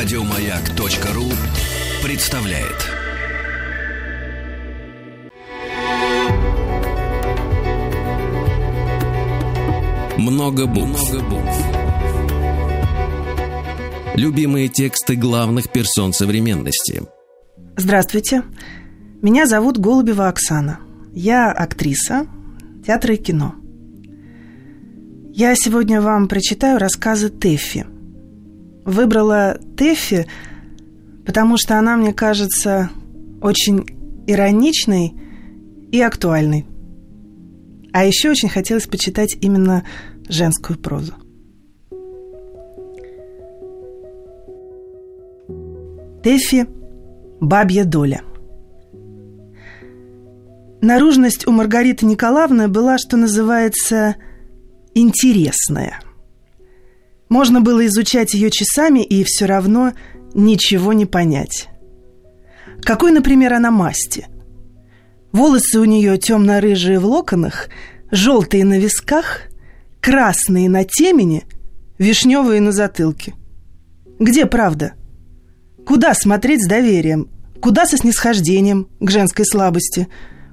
Радиомаяк.ру представляет. Много букв. Любимые тексты главных персон современности. Здравствуйте. Меня зовут Голубева Оксана. Я актриса театра и кино. Я сегодня вам прочитаю рассказы Тэффи – Выбрала Тэффи, потому что она, мне кажется, очень ироничной и актуальной. А еще очень хотелось почитать именно женскую прозу. Тэффи «Бабья доля». Наружность у Маргариты Николаевны была, что называется, интересная – можно было изучать ее часами и все равно ничего не понять. Какой, например, она масти? Волосы у нее темно-рыжие в локонах, желтые на висках, красные на темени, вишневые на затылке. Где правда? Куда смотреть с доверием? Куда со снисхождением к женской слабости?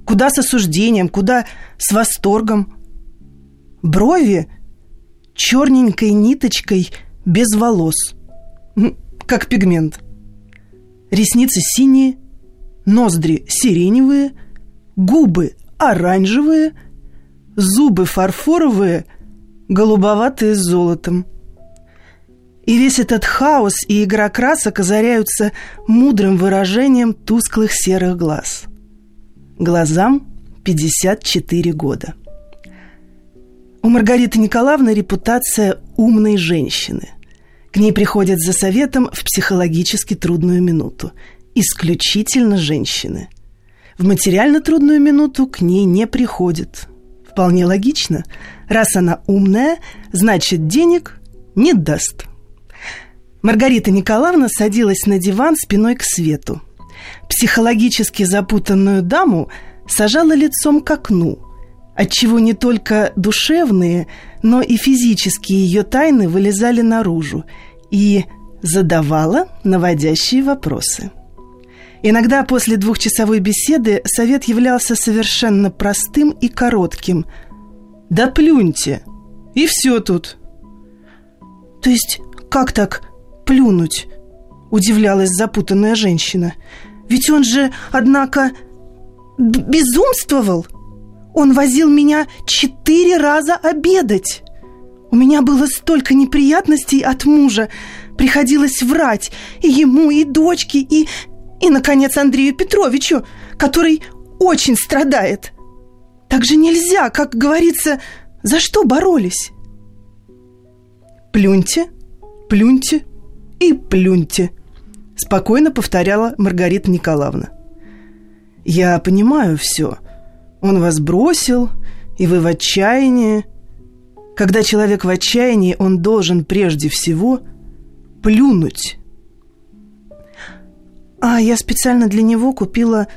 Куда с осуждением? Куда с восторгом? Брови черненькой ниточкой без волос, как пигмент. Ресницы синие, ноздри сиреневые, губы оранжевые, зубы фарфоровые, голубоватые с золотом. И весь этот хаос и игра красок озаряются мудрым выражением тусклых серых глаз. Глазам 54 года. У Маргариты Николаевны репутация умной женщины. К ней приходят за советом в психологически трудную минуту. Исключительно женщины. В материально трудную минуту к ней не приходят. Вполне логично. Раз она умная, значит денег не даст. Маргарита Николаевна садилась на диван спиной к свету. Психологически запутанную даму сажала лицом к окну – отчего не только душевные, но и физические ее тайны вылезали наружу и задавала наводящие вопросы. Иногда после двухчасовой беседы совет являлся совершенно простым и коротким. «Да плюньте! И все тут!» «То есть как так плюнуть?» – удивлялась запутанная женщина. «Ведь он же, однако, безумствовал!» Он возил меня четыре раза обедать. У меня было столько неприятностей от мужа. Приходилось врать и ему, и дочке, и, и, наконец, Андрею Петровичу, который очень страдает. Так же нельзя, как говорится, за что боролись? Плюньте, плюньте и плюньте, спокойно повторяла Маргарита Николаевна. Я понимаю все, он вас бросил, и вы в отчаянии. Когда человек в отчаянии, он должен прежде всего плюнуть. А я специально для него купила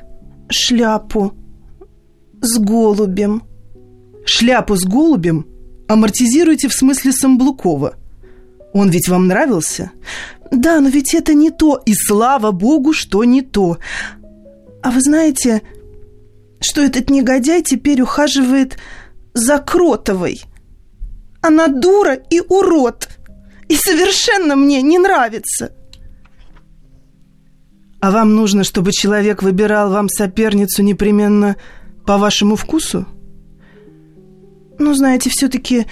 шляпу с голубем. Шляпу с голубем амортизируйте в смысле Самблукова. Он ведь вам нравился? Да, но ведь это не то, и слава богу, что не то. А вы знаете, что этот негодяй теперь ухаживает за Кротовой. Она дура и урод, и совершенно мне не нравится. А вам нужно, чтобы человек выбирал вам соперницу непременно по вашему вкусу? Ну, знаете, все-таки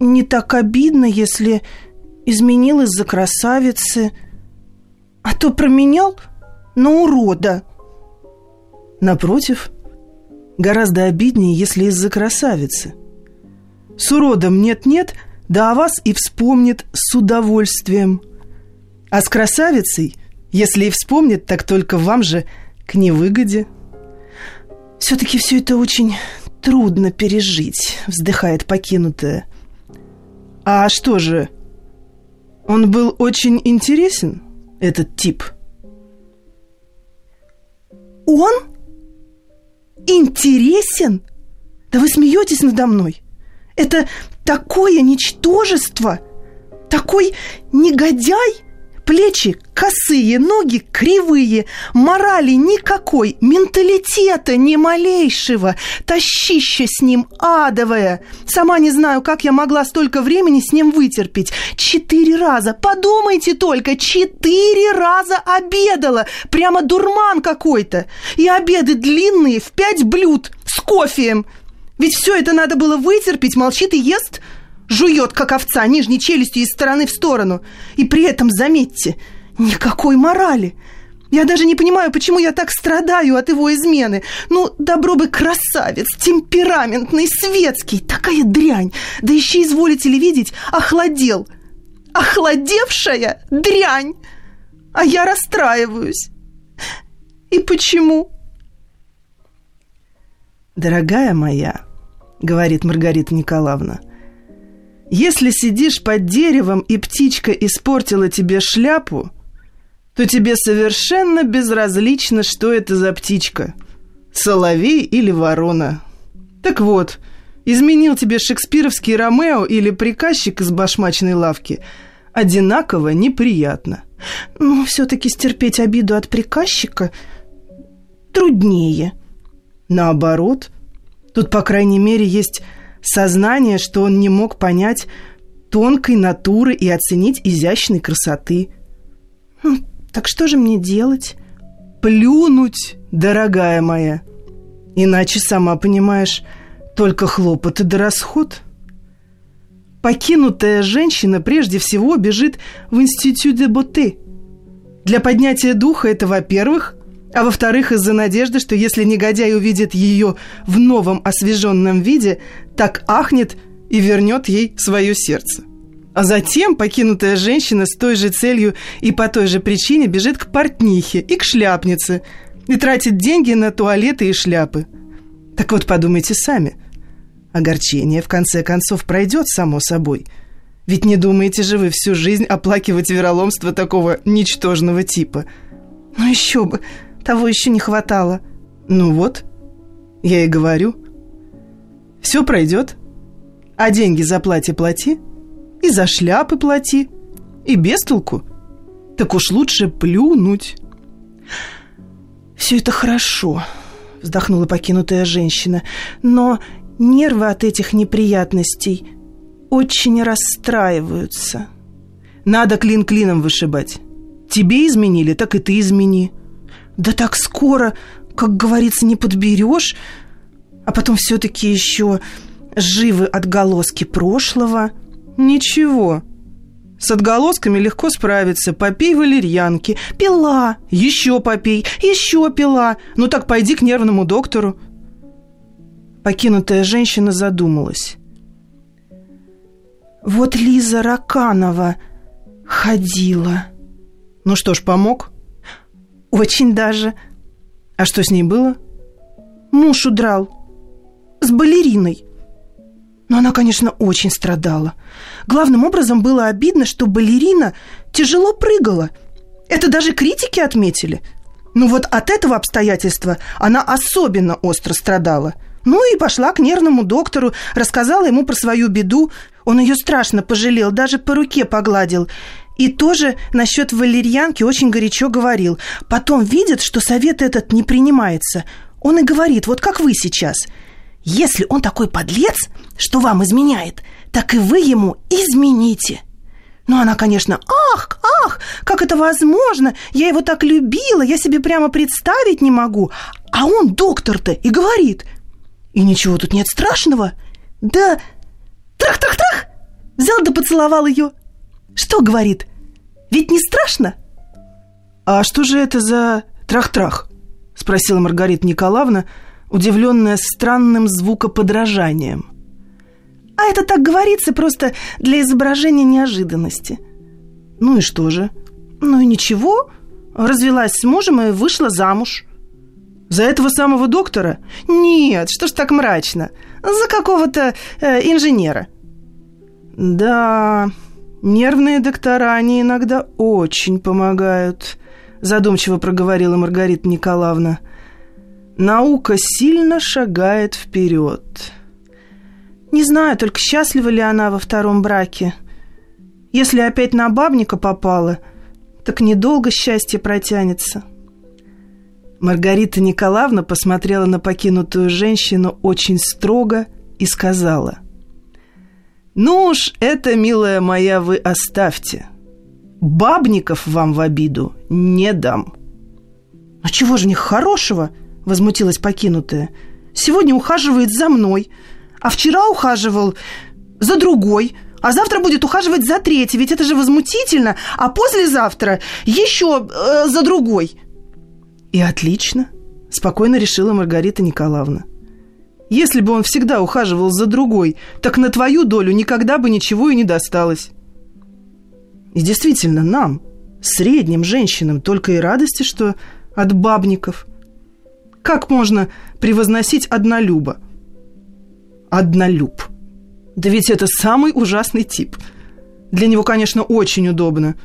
не так обидно, если изменил из-за красавицы, а то променял на урода. Напротив, Гораздо обиднее, если из-за красавицы. С уродом нет-нет, да о вас и вспомнит с удовольствием. А с красавицей, если и вспомнит, так только вам же к невыгоде. Все-таки все это очень трудно пережить, вздыхает покинутая. А что же, он был очень интересен, этот тип? Он? Интересен? Да вы смеетесь надо мной. Это такое ничтожество, такой негодяй, Плечи косые, ноги кривые, морали никакой, менталитета ни малейшего, тащище с ним адовое. Сама не знаю, как я могла столько времени с ним вытерпеть. Четыре раза, подумайте только, четыре раза обедала, прямо дурман какой-то. И обеды длинные, в пять блюд, с кофеем. Ведь все это надо было вытерпеть, молчит и ест – жует, как овца, нижней челюстью из стороны в сторону. И при этом, заметьте, никакой морали. Я даже не понимаю, почему я так страдаю от его измены. Ну, добро бы красавец, темпераментный, светский, такая дрянь. Да еще изволите ли видеть, охладел. Охладевшая дрянь. А я расстраиваюсь. И почему? Дорогая моя, говорит Маргарита Николаевна, — если сидишь под деревом и птичка испортила тебе шляпу, то тебе совершенно безразлично, что это за птичка. Соловей или ворона. Так вот, изменил тебе шекспировский Ромео или приказчик из башмачной лавки. Одинаково неприятно. Но все-таки стерпеть обиду от приказчика труднее. Наоборот, тут, по крайней мере, есть сознание, что он не мог понять тонкой натуры и оценить изящной красоты. Хм, так что же мне делать? Плюнуть, дорогая моя. Иначе, сама понимаешь, только хлопоты да расход. Покинутая женщина прежде всего бежит в институт де боте. Для поднятия духа это, во-первых, а во-вторых, из-за надежды, что если негодяй увидит ее в новом освеженном виде, так ахнет и вернет ей свое сердце. А затем покинутая женщина с той же целью и по той же причине бежит к портнихе и к шляпнице и тратит деньги на туалеты и шляпы. Так вот, подумайте сами. Огорчение, в конце концов, пройдет само собой. Ведь не думаете же вы всю жизнь оплакивать вероломство такого ничтожного типа? Ну еще бы, того еще не хватало. Ну вот, я и говорю. Все пройдет. А деньги за платье плати, и за шляпы плати, и без толку. Так уж лучше плюнуть. Все это хорошо, вздохнула покинутая женщина, но нервы от этих неприятностей очень расстраиваются. Надо клин клином вышибать. Тебе изменили, так и ты измени. Да так скоро, как говорится, не подберешь. А потом все-таки еще живы отголоски прошлого. Ничего. С отголосками легко справиться. Попей валерьянки. Пила. Еще попей. Еще пила. Ну так пойди к нервному доктору. Покинутая женщина задумалась. Вот Лиза Раканова ходила. Ну что ж, помог? Очень даже. А что с ней было? Муж удрал. С балериной. Но она, конечно, очень страдала. Главным образом было обидно, что балерина тяжело прыгала. Это даже критики отметили. Ну вот от этого обстоятельства она особенно остро страдала. Ну и пошла к нервному доктору, рассказала ему про свою беду. Он ее страшно пожалел, даже по руке погладил. И тоже насчет валерьянки очень горячо говорил. Потом видит, что совет этот не принимается. Он и говорит, вот как вы сейчас. Если он такой подлец, что вам изменяет, так и вы ему измените. Ну, она, конечно, ах, ах, как это возможно? Я его так любила, я себе прямо представить не могу. А он доктор-то и говорит. И ничего тут нет страшного. Да, трах-трах-трах, взял да поцеловал ее. Что говорит? Ведь не страшно? А что же это за трах-трах? Спросила Маргарита Николаевна, удивленная странным звукоподражанием. А это так говорится просто для изображения неожиданности. Ну и что же? Ну и ничего. Развелась с мужем и вышла замуж. За этого самого доктора? Нет, что ж так мрачно. За какого-то э, инженера. Да, Нервные доктора, они иногда очень помогают, задумчиво проговорила Маргарита Николаевна. Наука сильно шагает вперед. Не знаю, только счастлива ли она во втором браке. Если опять на бабника попала, так недолго счастье протянется. Маргарита Николаевна посмотрела на покинутую женщину очень строго и сказала. «Ну уж это, милая моя, вы оставьте. Бабников вам в обиду не дам». «А чего же них хорошего?» – возмутилась покинутая. «Сегодня ухаживает за мной, а вчера ухаживал за другой, а завтра будет ухаживать за третий, ведь это же возмутительно, а послезавтра еще э, за другой». «И отлично», – спокойно решила Маргарита Николаевна. «Если бы он всегда ухаживал за другой, так на твою долю никогда бы ничего и не досталось». И действительно, нам, средним женщинам, только и радости, что от бабников. Как можно превозносить однолюба? Однолюб. Да ведь это самый ужасный тип. Для него, конечно, очень удобно.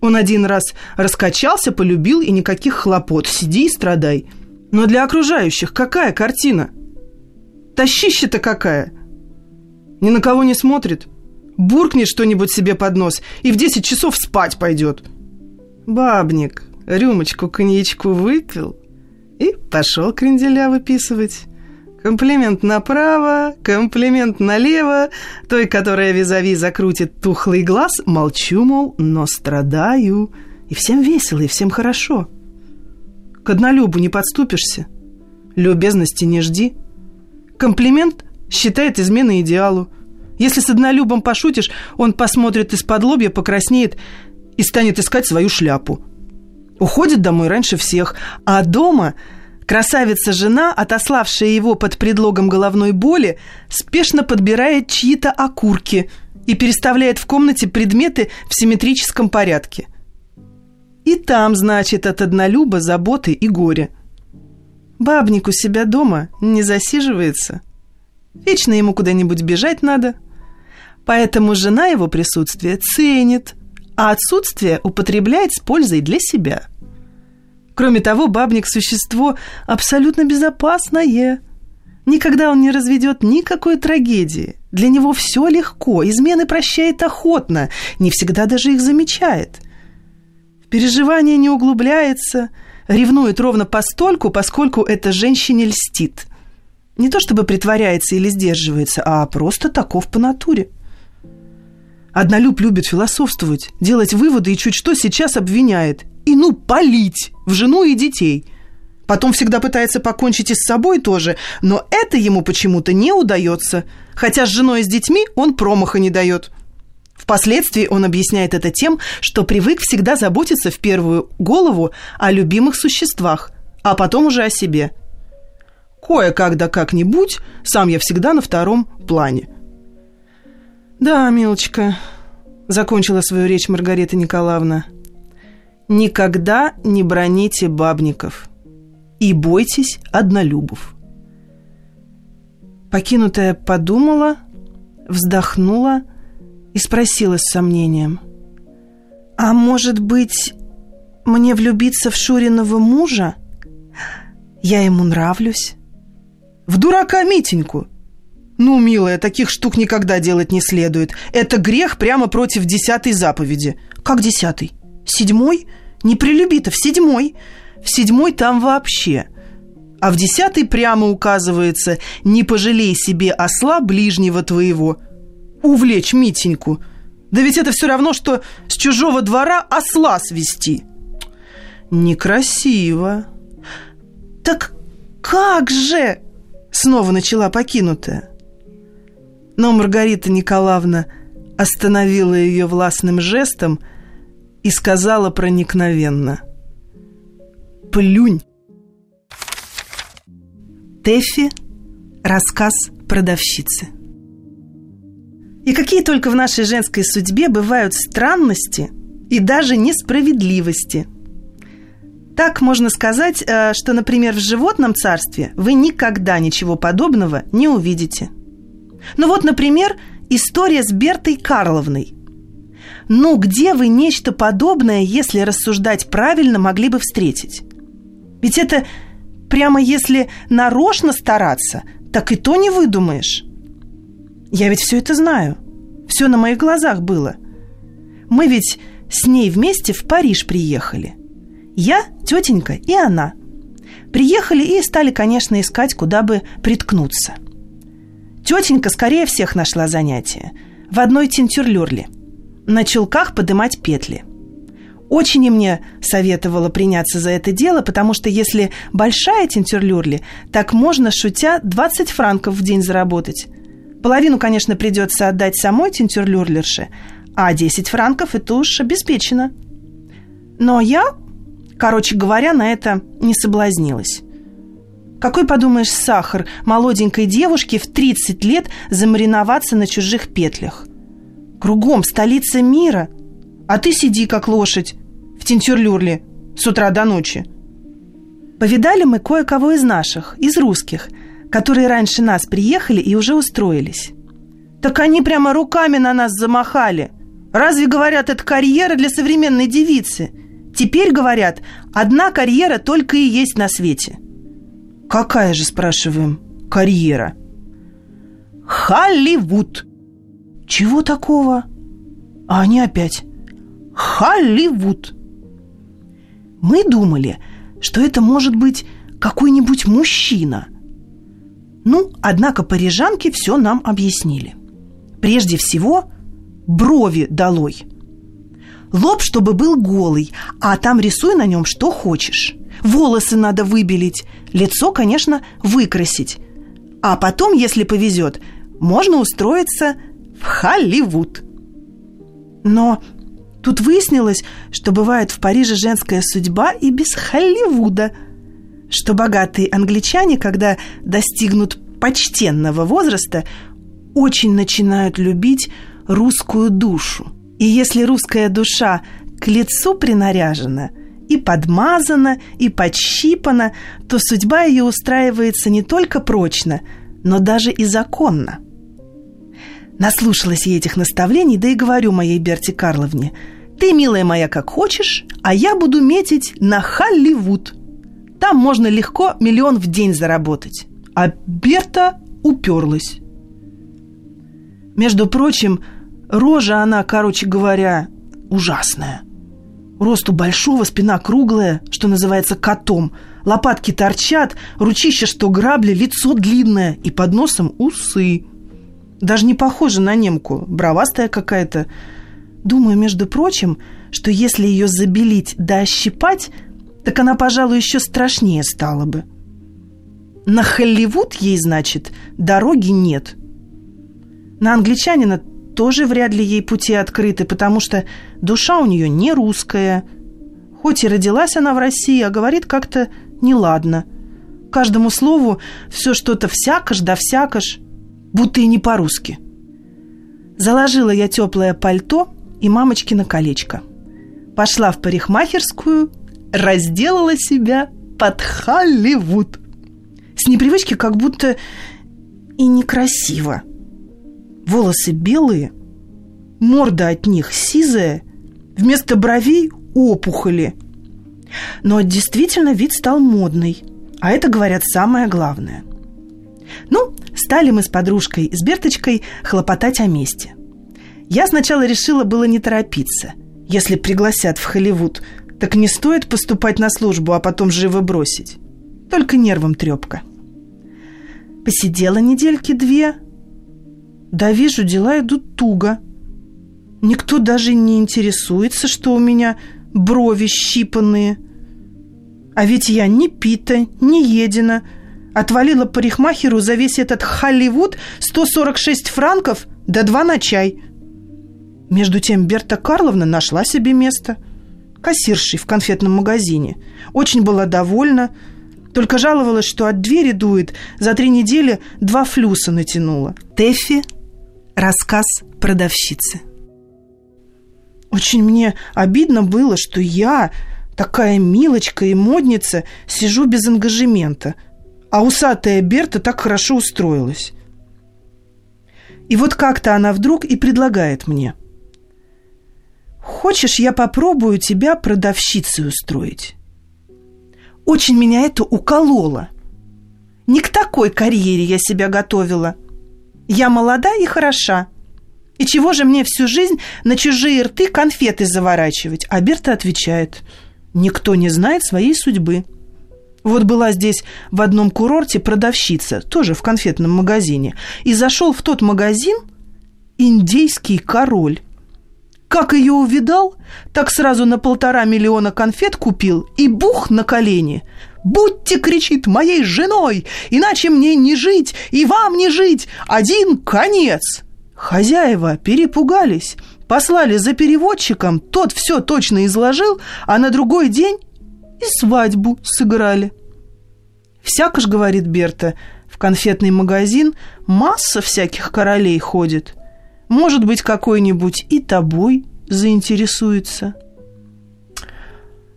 Он один раз раскачался, полюбил, и никаких хлопот. Сиди и страдай. Но для окружающих какая картина? Тащище-то какая? Ни на кого не смотрит. Буркнет что-нибудь себе под нос и в 10 часов спать пойдет. Бабник рюмочку коньячку выпил и пошел кренделя выписывать. Комплимент направо, комплимент налево. Той, которая визави закрутит тухлый глаз, молчу, мол, но страдаю. И всем весело, и всем хорошо. К однолюбу не подступишься. Любезности не жди. Комплимент считает изменой идеалу. Если с однолюбом пошутишь, он посмотрит из-под лобья, покраснеет и станет искать свою шляпу. Уходит домой раньше всех, а дома красавица-жена, отославшая его под предлогом головной боли, спешно подбирает чьи-то окурки и переставляет в комнате предметы в симметрическом порядке. И там, значит, от однолюба заботы и горе. Бабник у себя дома не засиживается. Вечно ему куда-нибудь бежать надо. Поэтому жена его присутствие ценит, а отсутствие употребляет с пользой для себя. Кроме того, бабник – существо абсолютно безопасное. Никогда он не разведет никакой трагедии. Для него все легко, измены прощает охотно, не всегда даже их замечает. В переживания не углубляется, ревнует ровно постольку, поскольку эта женщине льстит. Не то чтобы притворяется или сдерживается, а просто таков по натуре. Однолюб любит философствовать, делать выводы и чуть что сейчас обвиняет. И ну, палить в жену и детей. Потом всегда пытается покончить и с собой тоже, но это ему почему-то не удается. Хотя с женой и с детьми он промаха не дает. Впоследствии он объясняет это тем, что привык всегда заботиться в первую голову о любимых существах, а потом уже о себе. Кое-как да как-нибудь, сам я всегда на втором плане – «Да, милочка», — закончила свою речь Маргарита Николаевна, «никогда не броните бабников и бойтесь однолюбов». Покинутая подумала, вздохнула и спросила с сомнением. «А может быть, мне влюбиться в Шуриного мужа? Я ему нравлюсь?» «В дурака Митеньку!» «Ну, милая, таких штук никогда делать не следует. Это грех прямо против десятой заповеди». «Как десятый? Седьмой? Не прилюби-то, в седьмой. В седьмой там вообще». А в десятый прямо указывается «Не пожалей себе осла ближнего твоего». Увлечь Митеньку. Да ведь это все равно, что с чужого двора осла свести. Некрасиво. Так как же? Снова начала покинутая. Но Маргарита Николаевна остановила ее властным жестом и сказала проникновенно «Плюнь!» Тэффи. Рассказ продавщицы. И какие только в нашей женской судьбе бывают странности и даже несправедливости. Так можно сказать, э, что, например, в животном царстве вы никогда ничего подобного не увидите – ну вот, например, история с Бертой Карловной. Ну, где вы нечто подобное, если рассуждать правильно, могли бы встретить? Ведь это прямо если нарочно стараться, так и то не выдумаешь. Я ведь все это знаю. Все на моих глазах было. Мы ведь с ней вместе в Париж приехали. Я, тетенька и она. Приехали и стали, конечно, искать, куда бы приткнуться. Тетенька скорее всех нашла занятие. В одной тинтюрлюрле. На чулках подымать петли. Очень и мне советовала приняться за это дело, потому что если большая тинтюрлюрли, так можно, шутя, 20 франков в день заработать. Половину, конечно, придется отдать самой тинтюрлюрлерше, а 10 франков это уж обеспечено. Но я, короче говоря, на это не соблазнилась. Какой, подумаешь, сахар молоденькой девушке в 30 лет замариноваться на чужих петлях? Кругом столица мира, а ты сиди как лошадь в тинтюрлюрле с утра до ночи. Повидали мы кое-кого из наших, из русских, которые раньше нас приехали и уже устроились. Так они прямо руками на нас замахали. Разве, говорят, это карьера для современной девицы? Теперь, говорят, одна карьера только и есть на свете. Какая же, спрашиваем, карьера? Холливуд. Чего такого? А они опять. Холливуд. Мы думали, что это может быть какой-нибудь мужчина – ну, однако парижанки все нам объяснили. Прежде всего, брови долой. Лоб, чтобы был голый, а там рисуй на нем что хочешь. Волосы надо выбелить, лицо, конечно, выкрасить. А потом, если повезет, можно устроиться в Холливуд. Но тут выяснилось, что бывает в Париже женская судьба и без Холливуда – что богатые англичане, когда достигнут почтенного возраста, очень начинают любить русскую душу. И если русская душа к лицу принаряжена, и подмазана, и подщипана, то судьба ее устраивается не только прочно, но даже и законно. Наслушалась я этих наставлений, да и говорю моей Берте Карловне, «Ты, милая моя, как хочешь, а я буду метить на Холливуд». Там можно легко миллион в день заработать. А Берта уперлась. Между прочим, рожа она, короче говоря, ужасная. Росту большого, спина круглая, что называется котом. Лопатки торчат, ручища, что грабли, лицо длинное и под носом усы. Даже не похожа на немку, бровастая какая-то. Думаю, между прочим, что если ее забелить да ощипать – так она, пожалуй, еще страшнее стала бы. На Холливуд ей, значит, дороги нет. На англичанина тоже вряд ли ей пути открыты, потому что душа у нее не русская. Хоть и родилась она в России, а говорит как-то неладно. Каждому слову все что-то всякош да всякош, будто и не по-русски. Заложила я теплое пальто и мамочкино колечко. Пошла в парикмахерскую разделала себя под Холливуд. С непривычки как будто и некрасиво. Волосы белые, морда от них сизая, вместо бровей опухоли. Но действительно вид стал модный, а это, говорят, самое главное. Ну, стали мы с подружкой, с Берточкой, хлопотать о месте. Я сначала решила было не торопиться. Если пригласят в Холливуд, так не стоит поступать на службу, а потом живо бросить. Только нервом трепка. Посидела недельки две. Да вижу, дела идут туго. Никто даже не интересуется, что у меня брови щипанные. А ведь я ни пита, ни едина. Отвалила парикмахеру за весь этот Холливуд 146 франков да два на чай. Между тем Берта Карловна нашла себе место – кассиршей в конфетном магазине. Очень была довольна, только жаловалась, что от двери дует, за три недели два флюса натянула. Тэффи – рассказ продавщицы. Очень мне обидно было, что я, такая милочка и модница, сижу без ангажемента, а усатая Берта так хорошо устроилась. И вот как-то она вдруг и предлагает мне – Хочешь, я попробую тебя продавщицей устроить? Очень меня это укололо. Не к такой карьере я себя готовила. Я молода и хороша. И чего же мне всю жизнь на чужие рты конфеты заворачивать? А Берта отвечает, никто не знает своей судьбы. Вот была здесь в одном курорте продавщица, тоже в конфетном магазине, и зашел в тот магазин индейский король. Как ее увидал, так сразу на полтора миллиона конфет купил и бух на колени. «Будьте, — кричит, — моей женой, иначе мне не жить и вам не жить, один конец!» Хозяева перепугались, послали за переводчиком, тот все точно изложил, а на другой день и свадьбу сыграли. «Всяко ж, — говорит Берта, — в конфетный магазин масса всяких королей ходит. Может быть, какой-нибудь и тобой заинтересуется».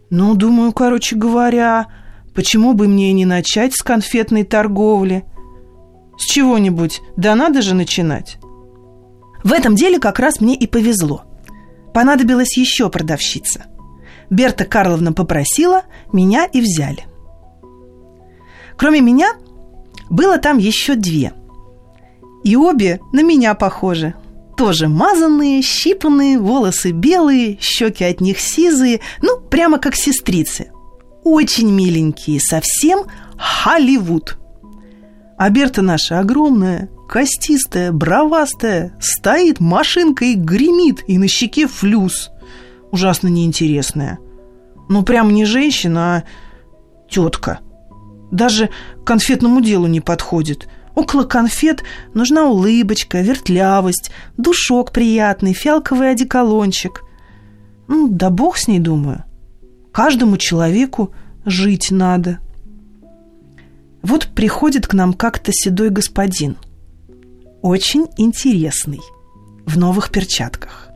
«Ну, думаю, короче говоря, почему бы мне не начать с конфетной торговли? С чего-нибудь, да надо же начинать». В этом деле как раз мне и повезло. Понадобилась еще продавщица. Берта Карловна попросила, меня и взяли. Кроме меня, было там еще две. И обе на меня похожи. Тоже мазанные, щипанные, волосы белые, щеки от них сизые, ну, прямо как сестрицы. Очень миленькие, совсем Холливуд. А Берта наша огромная, костистая, бровастая, стоит машинкой и гремит, и на щеке флюс. Ужасно неинтересная. Ну, прям не женщина, а тетка. Даже конфетному делу не подходит. Около конфет нужна улыбочка, вертлявость, душок приятный, фиалковый одеколончик. Ну, да бог с ней, думаю. Каждому человеку жить надо. Вот приходит к нам как-то седой господин – очень интересный, в новых перчатках.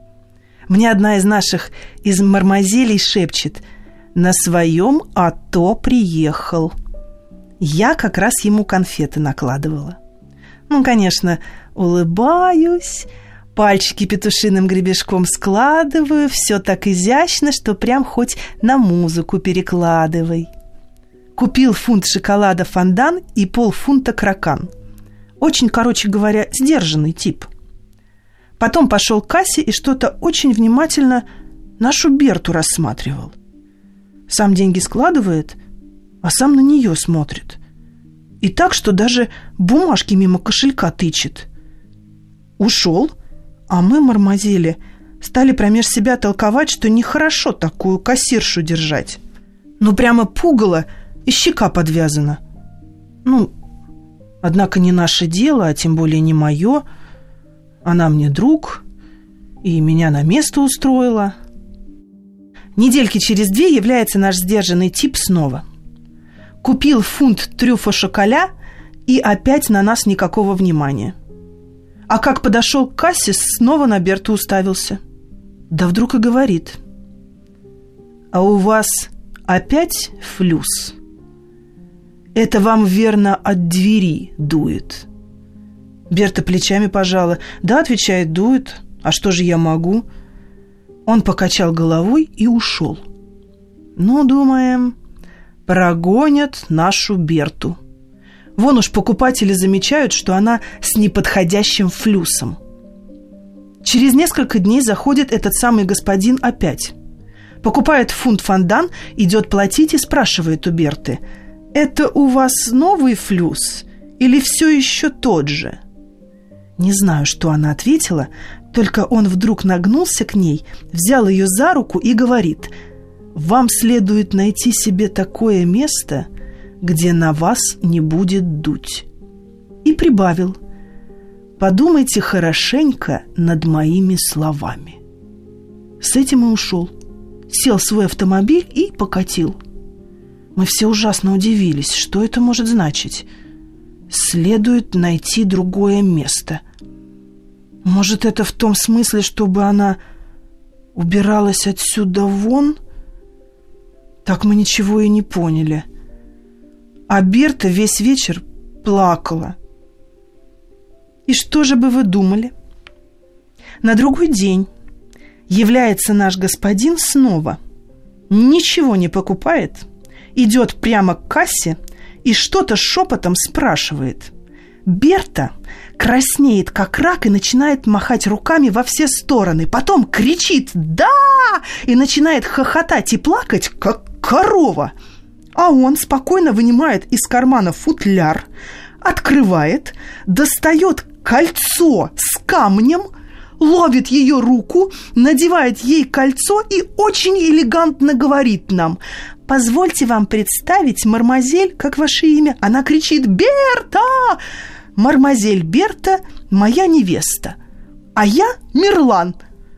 Мне одна из наших из мармазелей шепчет «На своем АТО приехал». Я как раз ему конфеты накладывала. Ну, конечно, улыбаюсь, пальчики петушиным гребешком складываю, все так изящно, что прям хоть на музыку перекладывай. Купил фунт шоколада фондан и полфунта кракан – очень, короче говоря, сдержанный тип. Потом пошел к кассе и что-то очень внимательно нашу Берту рассматривал. Сам деньги складывает, а сам на нее смотрит. И так, что даже бумажки мимо кошелька тычет. Ушел, а мы, мармазели, стали промеж себя толковать, что нехорошо такую кассиршу держать. Ну, прямо пугало и щека подвязана. Ну, Однако не наше дело, а тем более не мое. Она мне друг, и меня на место устроила. Недельки через две является наш сдержанный тип снова. Купил фунт трюфа шоколя и опять на нас никакого внимания. А как подошел к кассе, снова на Берту уставился. Да вдруг и говорит. А у вас опять флюс? Это вам верно от двери дует. Берта плечами пожала. Да, отвечает, дует. А что же я могу? Он покачал головой и ушел. Ну, думаем, прогонят нашу Берту. Вон уж покупатели замечают, что она с неподходящим флюсом. Через несколько дней заходит этот самый господин опять. Покупает фунт фондан, идет платить и спрашивает у Берты – это у вас новый флюс или все еще тот же?» Не знаю, что она ответила, только он вдруг нагнулся к ней, взял ее за руку и говорит, «Вам следует найти себе такое место, где на вас не будет дуть». И прибавил, «Подумайте хорошенько над моими словами». С этим и ушел. Сел в свой автомобиль и покатил. Мы все ужасно удивились. Что это может значить? Следует найти другое место. Может, это в том смысле, чтобы она убиралась отсюда вон? Так мы ничего и не поняли. А Берта весь вечер плакала. И что же бы вы думали? На другой день является наш господин снова. Ничего не покупает – идет прямо к кассе и что-то шепотом спрашивает. Берта, краснеет, как рак, и начинает махать руками во все стороны. Потом кричит «Да!» и начинает хохотать и плакать, как корова. А он спокойно вынимает из кармана футляр, открывает, достает кольцо с камнем, ловит ее руку, надевает ей кольцо и очень элегантно говорит нам «Позвольте вам представить, мармазель, как ваше имя?» Она кричит «Берта!» «Мармазель Берта – моя невеста, а я Мирлан,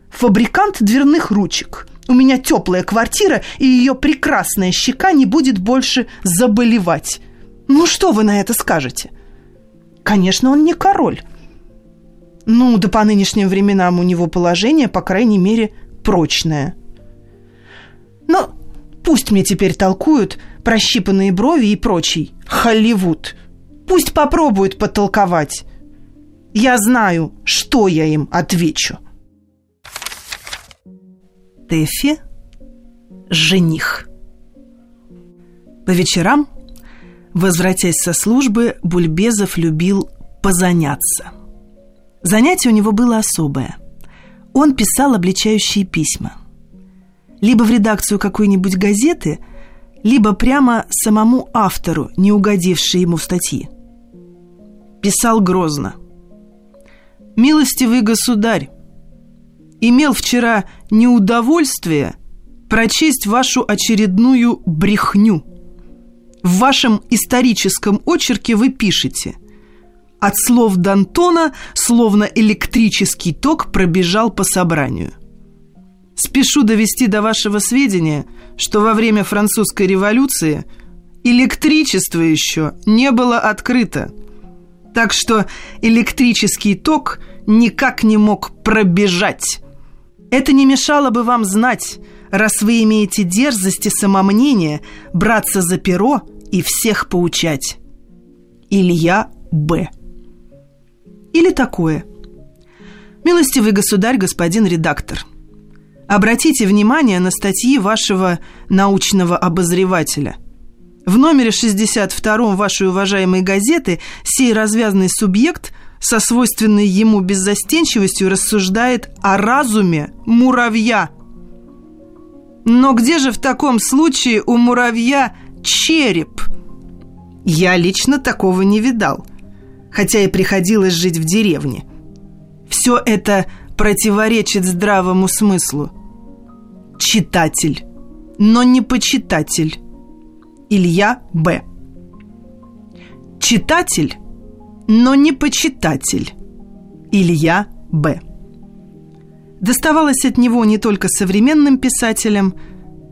фабрикант дверных ручек». У меня теплая квартира, и ее прекрасная щека не будет больше заболевать. Ну что вы на это скажете? Конечно, он не король. Ну, да по нынешним временам у него положение, по крайней мере, прочное. Но пусть мне теперь толкуют прощипанные брови и прочий Холливуд. Пусть попробуют потолковать. Я знаю, что я им отвечу. Тэфи – жених. По вечерам, возвратясь со службы, Бульбезов любил позаняться. Занятие у него было особое. Он писал обличающие письма. Либо в редакцию какой-нибудь газеты, либо прямо самому автору, не угодившей ему статьи. Писал грозно. «Милостивый государь, имел вчера неудовольствие прочесть вашу очередную брехню. В вашем историческом очерке вы пишете «От слов Д'Антона словно электрический ток пробежал по собранию». Спешу довести до вашего сведения, что во время французской революции электричество еще не было открыто. Так что электрический ток никак не мог пробежать это не мешало бы вам знать, раз вы имеете дерзость и самомнение, браться за перо и всех поучать. Илья Б. Или такое. Милостивый государь, господин редактор, обратите внимание на статьи вашего научного обозревателя. В номере 62 вашей уважаемой газеты сей развязный субъект – со свойственной ему беззастенчивостью рассуждает о разуме муравья. Но где же в таком случае у муравья череп? Я лично такого не видал, хотя и приходилось жить в деревне. Все это противоречит здравому смыслу. Читатель, но не почитатель. Илья Б. Читатель но не почитатель. Илья Б. Доставалось от него не только современным писателям,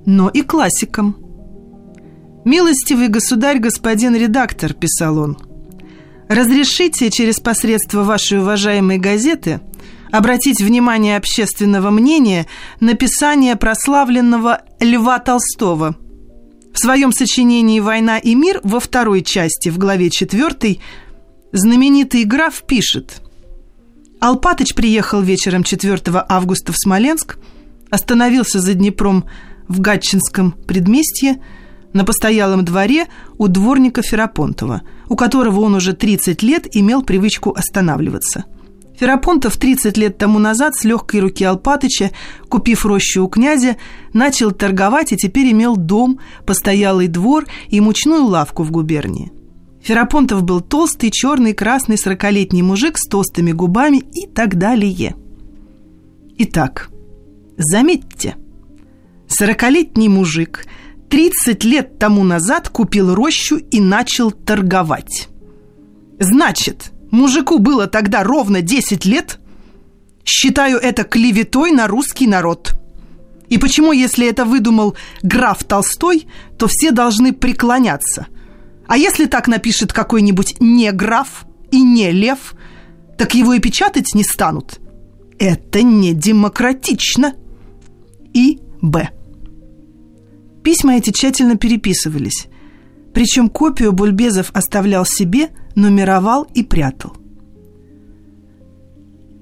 но и классикам. «Милостивый государь, господин редактор», – писал он, – «разрешите через посредство вашей уважаемой газеты обратить внимание общественного мнения на писание прославленного Льва Толстого. В своем сочинении «Война и мир» во второй части, в главе 4, знаменитый граф пишет. Алпатыч приехал вечером 4 августа в Смоленск, остановился за Днепром в Гатчинском предместье на постоялом дворе у дворника Ферапонтова, у которого он уже 30 лет имел привычку останавливаться. Ферапонтов 30 лет тому назад с легкой руки Алпатыча, купив рощу у князя, начал торговать и теперь имел дом, постоялый двор и мучную лавку в губернии. Ферапонтов был толстый, черный, красный, сорокалетний мужик с толстыми губами и так далее. Итак, заметьте, сорокалетний мужик 30 лет тому назад купил рощу и начал торговать. Значит, мужику было тогда ровно 10 лет? Считаю это клеветой на русский народ. И почему, если это выдумал граф Толстой, то все должны преклоняться – а если так напишет какой-нибудь не граф и не лев, так его и печатать не станут. Это не демократично. И Б. Письма эти тщательно переписывались. Причем копию Бульбезов оставлял себе, нумеровал и прятал.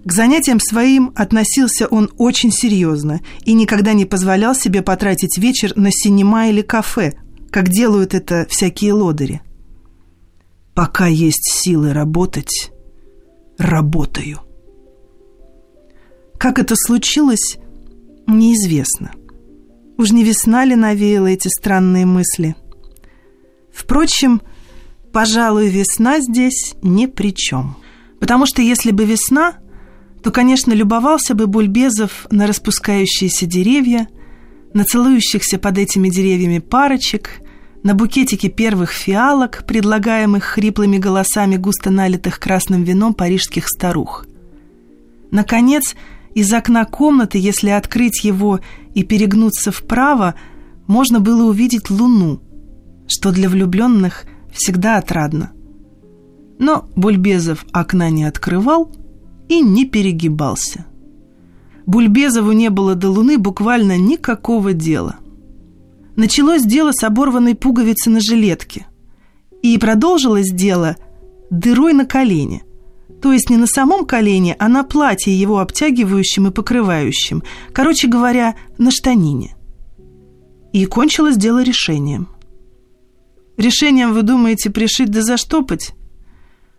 К занятиям своим относился он очень серьезно и никогда не позволял себе потратить вечер на синема или кафе, как делают это всякие лодыри. Пока есть силы работать, работаю. Как это случилось, неизвестно. Уж не весна ли навеяла эти странные мысли? Впрочем, пожалуй, весна здесь ни при чем. Потому что если бы весна, то, конечно, любовался бы Бульбезов на распускающиеся деревья, на целующихся под этими деревьями парочек, на букетике первых фиалок, предлагаемых хриплыми голосами густо налитых красным вином парижских старух. Наконец, из окна комнаты, если открыть его и перегнуться вправо, можно было увидеть луну, что для влюбленных всегда отрадно. Но Бульбезов окна не открывал и не перегибался. Бульбезову не было до луны буквально никакого дела. Началось дело с оборванной пуговицы на жилетке. И продолжилось дело дырой на колене – то есть не на самом колене, а на платье его обтягивающем и покрывающем. Короче говоря, на штанине. И кончилось дело решением. Решением, вы думаете, пришить да заштопать?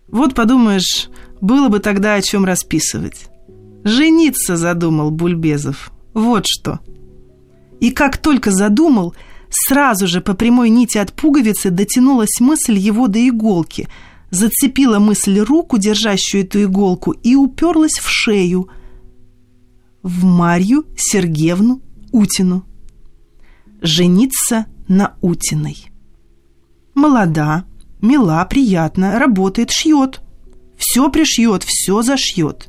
Вот подумаешь, было бы тогда о чем расписывать. Жениться задумал Бульбезов. Вот что. И как только задумал, сразу же по прямой нити от пуговицы дотянулась мысль его до иголки – зацепила мысль руку, держащую эту иголку, и уперлась в шею. В Марью Сергеевну Утину. Жениться на Утиной. Молода, мила, приятна, работает, шьет. Все пришьет, все зашьет.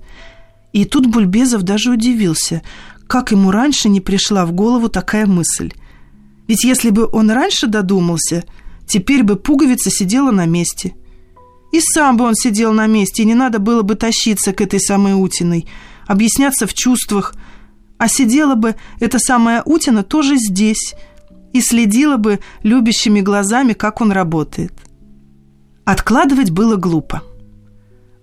И тут Бульбезов даже удивился, как ему раньше не пришла в голову такая мысль. Ведь если бы он раньше додумался, теперь бы пуговица сидела на месте – и сам бы он сидел на месте, и не надо было бы тащиться к этой самой Утиной, объясняться в чувствах. А сидела бы эта самая Утина тоже здесь и следила бы любящими глазами, как он работает. Откладывать было глупо.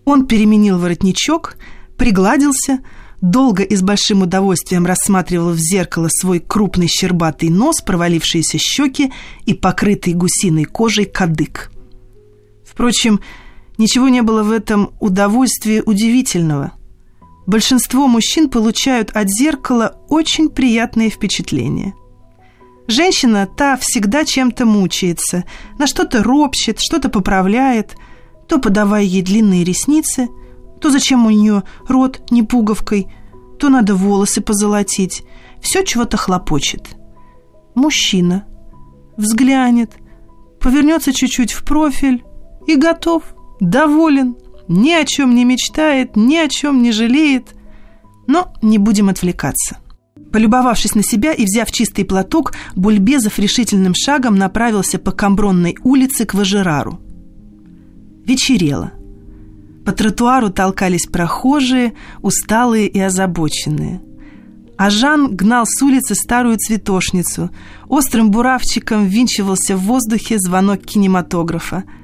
Он переменил воротничок, пригладился, долго и с большим удовольствием рассматривал в зеркало свой крупный щербатый нос, провалившиеся щеки и покрытый гусиной кожей кадык. Впрочем, Ничего не было в этом удовольствии удивительного. Большинство мужчин получают от зеркала очень приятные впечатления. Женщина та всегда чем-то мучается, на что-то ропщет, что-то поправляет, то подавая ей длинные ресницы, то зачем у нее рот не пуговкой, то надо волосы позолотить, все чего-то хлопочет. Мужчина взглянет, повернется чуть-чуть в профиль и готов – доволен, ни о чем не мечтает, ни о чем не жалеет. Но не будем отвлекаться. Полюбовавшись на себя и взяв чистый платок, Бульбезов решительным шагом направился по Камбронной улице к Важерару. Вечерело. По тротуару толкались прохожие, усталые и озабоченные. А Жан гнал с улицы старую цветошницу. Острым буравчиком ввинчивался в воздухе звонок кинематографа –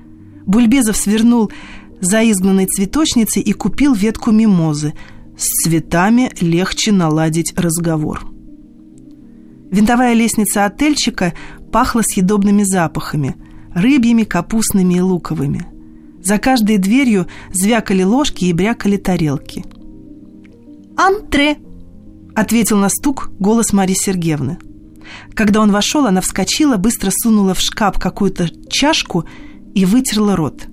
Бульбезов свернул за изгнанной цветочницей и купил ветку мимозы. С цветами легче наладить разговор. Винтовая лестница отельчика пахла съедобными запахами – рыбьими, капустными и луковыми. За каждой дверью звякали ложки и брякали тарелки. «Антре!» – ответил на стук голос Марии Сергеевны. Когда он вошел, она вскочила, быстро сунула в шкаф какую-то чашку – и вытерла рот.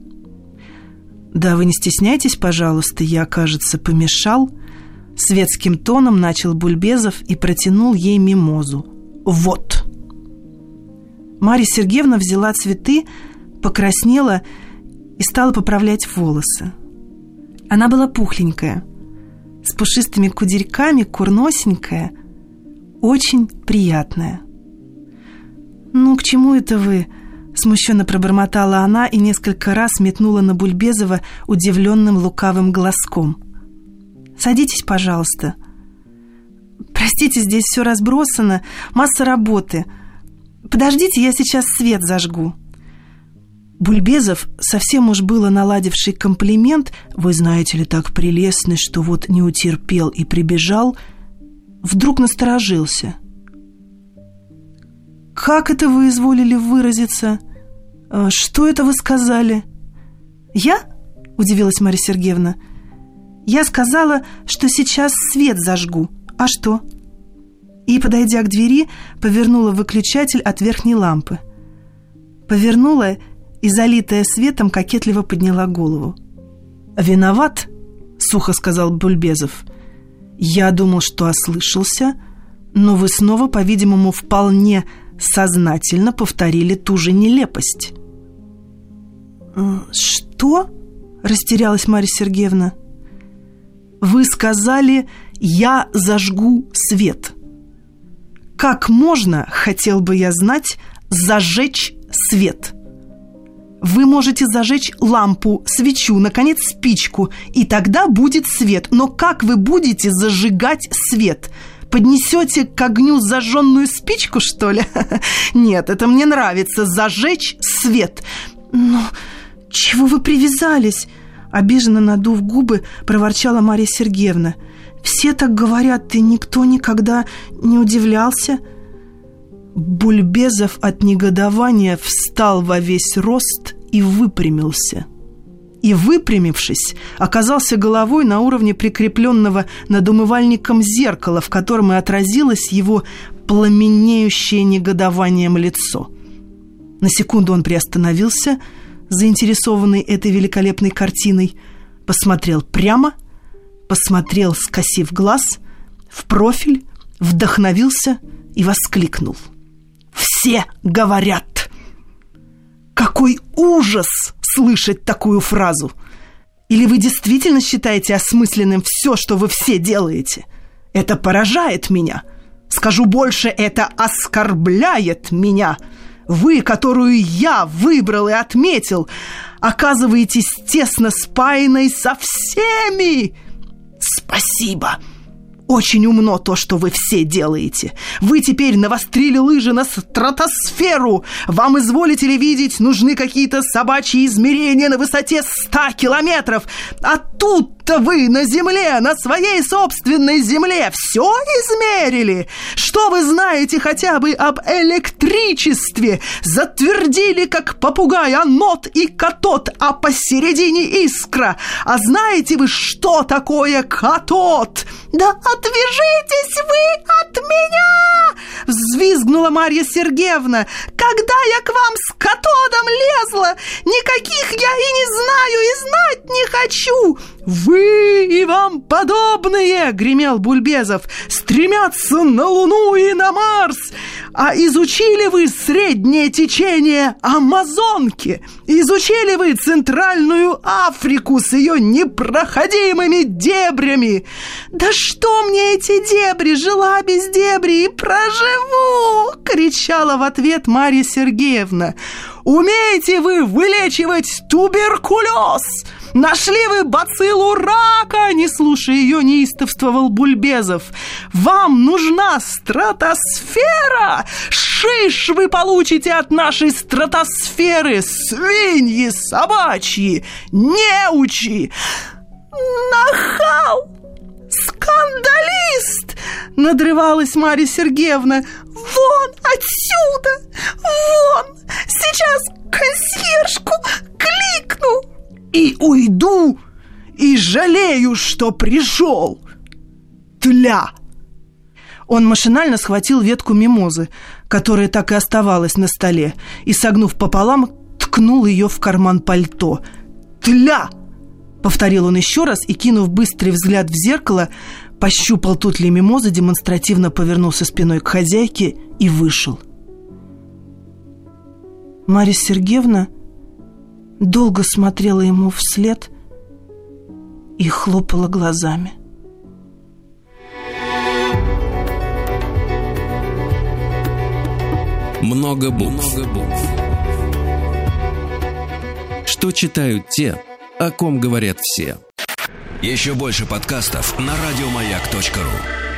«Да вы не стесняйтесь, пожалуйста, я, кажется, помешал». Светским тоном начал Бульбезов и протянул ей мимозу. «Вот!» Марья Сергеевна взяла цветы, покраснела и стала поправлять волосы. Она была пухленькая, с пушистыми кудельками, курносенькая, очень приятная. «Ну, к чему это вы?» Смущенно пробормотала она и несколько раз метнула на Бульбезова удивленным лукавым глазком. «Садитесь, пожалуйста». «Простите, здесь все разбросано, масса работы. Подождите, я сейчас свет зажгу». Бульбезов, совсем уж было наладивший комплимент, «Вы знаете ли, так прелестный, что вот не утерпел и прибежал», вдруг насторожился – «Как это вы изволили выразиться? Э, что это вы сказали?» «Я?» – удивилась Марья Сергеевна. Я сказала, что сейчас свет зажгу. А что? И, подойдя к двери, повернула выключатель от верхней лампы. Повернула и, залитая светом, кокетливо подняла голову. «Виноват?» — сухо сказал Бульбезов. «Я думал, что ослышался, но вы снова, по-видимому, вполне сознательно повторили ту же нелепость». «Э, «Что?» — растерялась Марья Сергеевна. «Вы сказали, я зажгу свет». «Как можно, хотел бы я знать, зажечь свет?» Вы можете зажечь лампу, свечу, наконец, спичку, и тогда будет свет. Но как вы будете зажигать свет? Поднесете к огню зажженную спичку, что ли? Нет, это мне нравится, зажечь свет. Но чего вы привязались? Обиженно надув губы, проворчала Мария Сергеевна. Все так говорят, и никто никогда не удивлялся. Бульбезов от негодования встал во весь рост и выпрямился. И, выпрямившись, оказался головой на уровне прикрепленного над умывальником зеркала, в котором и отразилось его пламенеющее негодованием лицо. На секунду он приостановился, заинтересованный этой великолепной картиной, посмотрел прямо, посмотрел, скосив глаз, в профиль, вдохновился и воскликнул – все говорят. Какой ужас слышать такую фразу! Или вы действительно считаете осмысленным все, что вы все делаете? Это поражает меня. Скажу больше, это оскорбляет меня. Вы, которую я выбрал и отметил, оказываетесь тесно спаянной со всеми. Спасибо. Очень умно то, что вы все делаете. Вы теперь навострили лыжи на стратосферу. Вам, изволите ли видеть, нужны какие-то собачьи измерения на высоте 100 километров. А тут-то вы на земле, на своей собственной земле все измерили. Что вы знаете хотя бы об электричестве? Затвердили, как попугай, анод и катод, а посередине искра. А знаете вы, что такое катод? Да отвяжитесь вы от меня!» Взвизгнула Марья Сергеевна. «Когда я к вам с катодом лезла, никаких я и не знаю, и знать не хочу!» «Вы и вам подобные!» — гремел Бульбезов. «Стремятся на Луну и на Марс! А изучили вы среднее течение Амазонки? Изучили вы Центральную Африку с ее непроходимыми дебрями? Да что мне эти дебри? Жила без дебри и проживу!» — кричала в ответ Марья Сергеевна. «Умеете вы вылечивать туберкулез?» Нашли вы бациллу рака!» Не слушая ее, неистовствовал Бульбезов. «Вам нужна стратосфера! Шиш вы получите от нашей стратосферы! Свиньи собачьи! Неучи!» «Нахал! Скандалист!» Надрывалась Марья Сергеевна. «Вон отсюда! Вон! Сейчас консьержку кликну!» И уйду, и жалею, что пришел. Тля!» Он машинально схватил ветку мимозы, которая так и оставалась на столе, и, согнув пополам, ткнул ее в карман пальто. «Тля!» Повторил он еще раз и, кинув быстрый взгляд в зеркало, пощупал тут ли мимоза, демонстративно повернулся спиной к хозяйке и вышел. Марья Сергеевна долго смотрела ему вслед и хлопала глазами. Много букв. Много букв. Что читают те, о ком говорят все. Еще больше подкастов на радиомаяк.ру